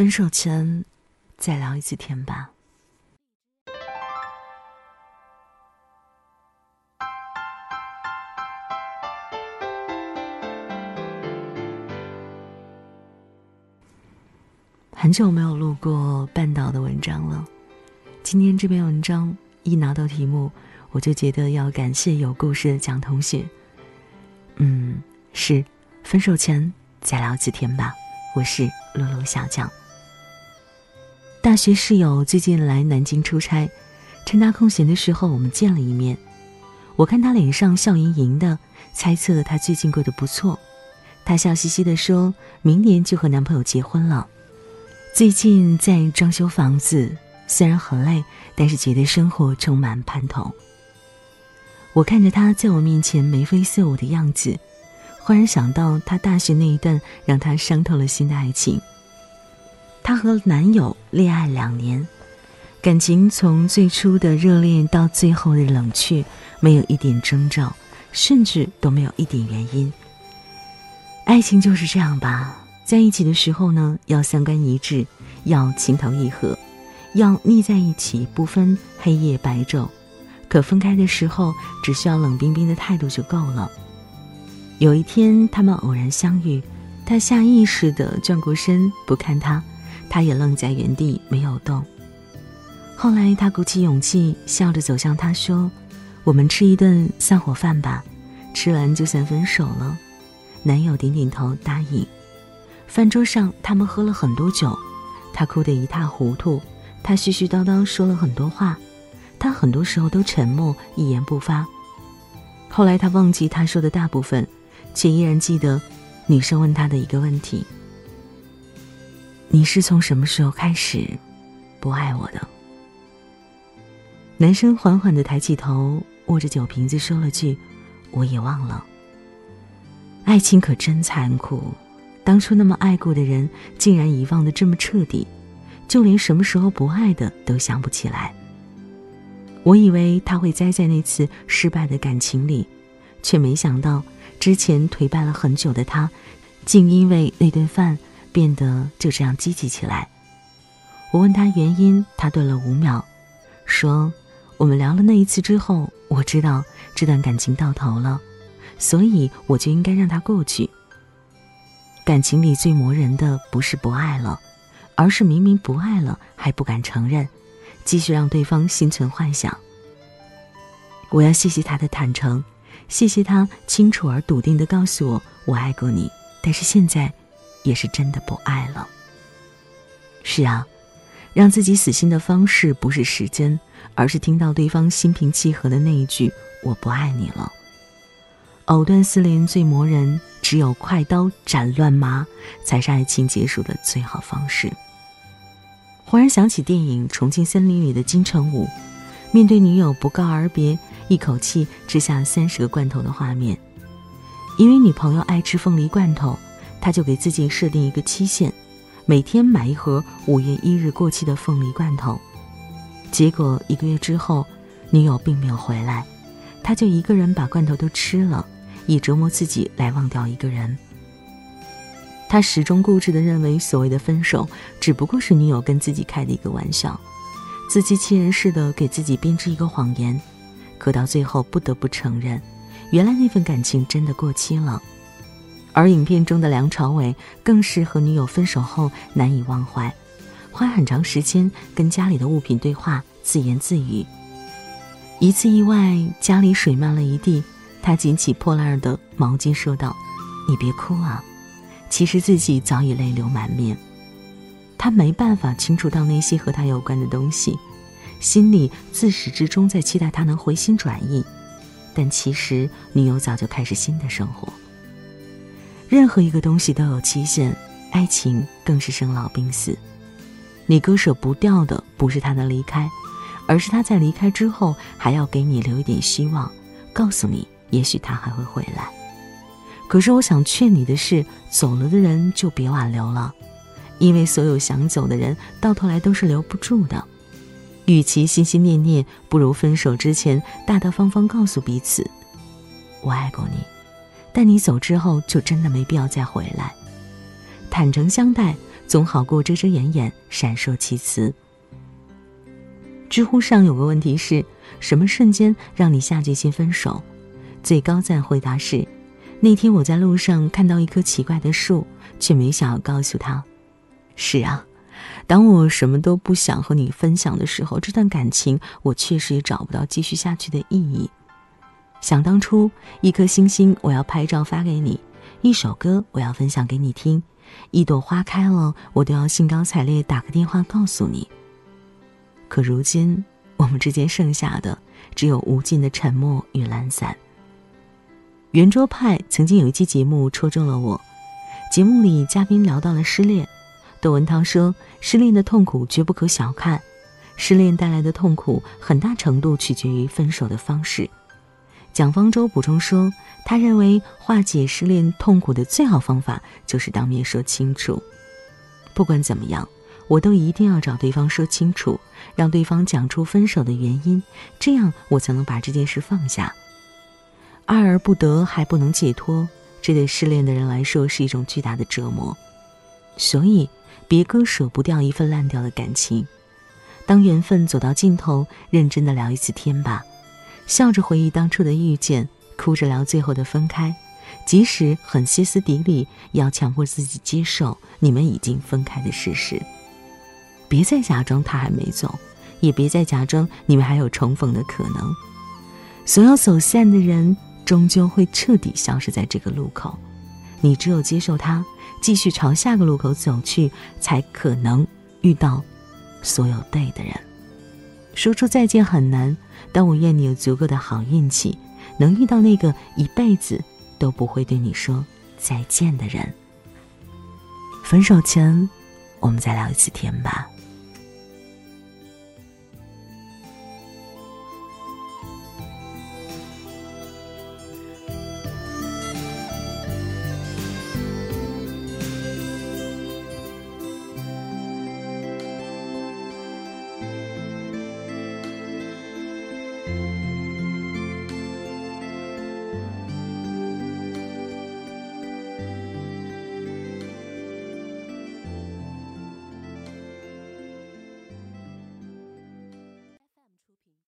分手前，再聊一次天吧。很久没有录过半岛的文章了，今天这篇文章一拿到题目，我就觉得要感谢有故事的蒋同学。嗯，是分手前再聊几天吧。我是露露小蒋。大学室友最近来南京出差，趁他空闲的时候，我们见了一面。我看他脸上笑盈盈的，猜测他最近过得不错。他笑嘻嘻的说：“明年就和男朋友结婚了。”最近在装修房子，虽然很累，但是觉得生活充满盼头。我看着他在我面前眉飞色舞的样子，忽然想到他大学那一段让他伤透了心的爱情。她和男友恋爱两年，感情从最初的热恋到最后的冷却，没有一点征兆，甚至都没有一点原因。爱情就是这样吧。在一起的时候呢，要三观一致，要情投意合，要腻在一起不分黑夜白昼。可分开的时候，只需要冷冰冰的态度就够了。有一天，他们偶然相遇，他下意识地转过身不看他，他也愣在原地没有动。后来，他鼓起勇气，笑着走向他，说：“我们吃一顿散伙饭吧，吃完就算分手了。”男友点点头答应。饭桌上，他们喝了很多酒，他哭得一塌糊涂，他絮絮叨叨说了很多话，他很多时候都沉默，一言不发。后来他忘记他说的大部分，却依然记得女生问他的一个问题：“你是从什么时候开始不爱我的？”男生缓缓地抬起头，握着酒瓶子说了句：“我也忘了。”爱情可真残酷。当初那么爱过的人，竟然遗忘的这么彻底，就连什么时候不爱的都想不起来。我以为他会栽在那次失败的感情里，却没想到之前颓败了很久的他，竟因为那顿饭变得就这样积极起来。我问他原因，他顿了五秒，说：“我们聊了那一次之后，我知道这段感情到头了，所以我就应该让它过去。”感情里最磨人的不是不爱了，而是明明不爱了还不敢承认，继续让对方心存幻想。我要谢谢他的坦诚，谢谢他清楚而笃定的告诉我我爱过你，但是现在也是真的不爱了。是啊，让自己死心的方式不是时间，而是听到对方心平气和的那一句“我不爱你了”。藕断丝连最磨人。只有快刀斩乱麻，才是爱情结束的最好方式。忽然想起电影《重庆森林》里的金城武，面对女友不告而别，一口气吃下三十个罐头的画面。因为女朋友爱吃凤梨罐头，他就给自己设定一个期限，每天买一盒五月一日过期的凤梨罐头。结果一个月之后，女友并没有回来，他就一个人把罐头都吃了。以折磨自己来忘掉一个人。他始终固执地认为，所谓的分手只不过是女友跟自己开的一个玩笑，自欺欺人似的给自己编织一个谎言。可到最后，不得不承认，原来那份感情真的过期了。而影片中的梁朝伟更是和女友分手后难以忘怀，花很长时间跟家里的物品对话，自言自语。一次意外，家里水漫了一地。他捡起破烂的毛巾，说道：“你别哭啊。”其实自己早已泪流满面。他没办法清除到那些和他有关的东西，心里自始至终在期待他能回心转意。但其实女友早就开始新的生活。任何一个东西都有期限，爱情更是生老病死。你割舍不掉的不是他的离开，而是他在离开之后还要给你留一点希望，告诉你。也许他还会回来，可是我想劝你的是，走了的人就别挽留了，因为所有想走的人，到头来都是留不住的。与其心心念念，不如分手之前大大方方告诉彼此：“我爱过你，但你走之后，就真的没必要再回来。”坦诚相待，总好过遮遮掩掩、闪烁其词。知乎上有个问题是：什么瞬间让你下决心分手？最高赞回答是：那天我在路上看到一棵奇怪的树，却没想要告诉他。是啊，当我什么都不想和你分享的时候，这段感情我确实也找不到继续下去的意义。想当初，一颗星星我要拍照发给你，一首歌我要分享给你听，一朵花开了我都要兴高采烈打个电话告诉你。可如今，我们之间剩下的只有无尽的沉默与懒散。圆桌派曾经有一期节目戳中了我，节目里嘉宾聊到了失恋，窦文涛说：“失恋的痛苦绝不可小看，失恋带来的痛苦很大程度取决于分手的方式。”蒋方舟补充说：“他认为化解失恋痛苦的最好方法就是当面说清楚，不管怎么样。”我都一定要找对方说清楚，让对方讲出分手的原因，这样我才能把这件事放下。爱而不得还不能解脱，这对失恋的人来说是一种巨大的折磨。所以，别割舍不掉一份烂掉的感情。当缘分走到尽头，认真的聊一次天吧，笑着回忆当初的遇见，哭着聊最后的分开，即使很歇斯底里，也要强迫自己接受你们已经分开的事实。别再假装他还没走，也别再假装你们还有重逢的可能。所有走散的人，终究会彻底消失在这个路口。你只有接受他，继续朝下个路口走去，才可能遇到所有对的人。说出再见很难，但我愿你有足够的好运气，能遇到那个一辈子都不会对你说再见的人。分手前，我们再聊一次天吧。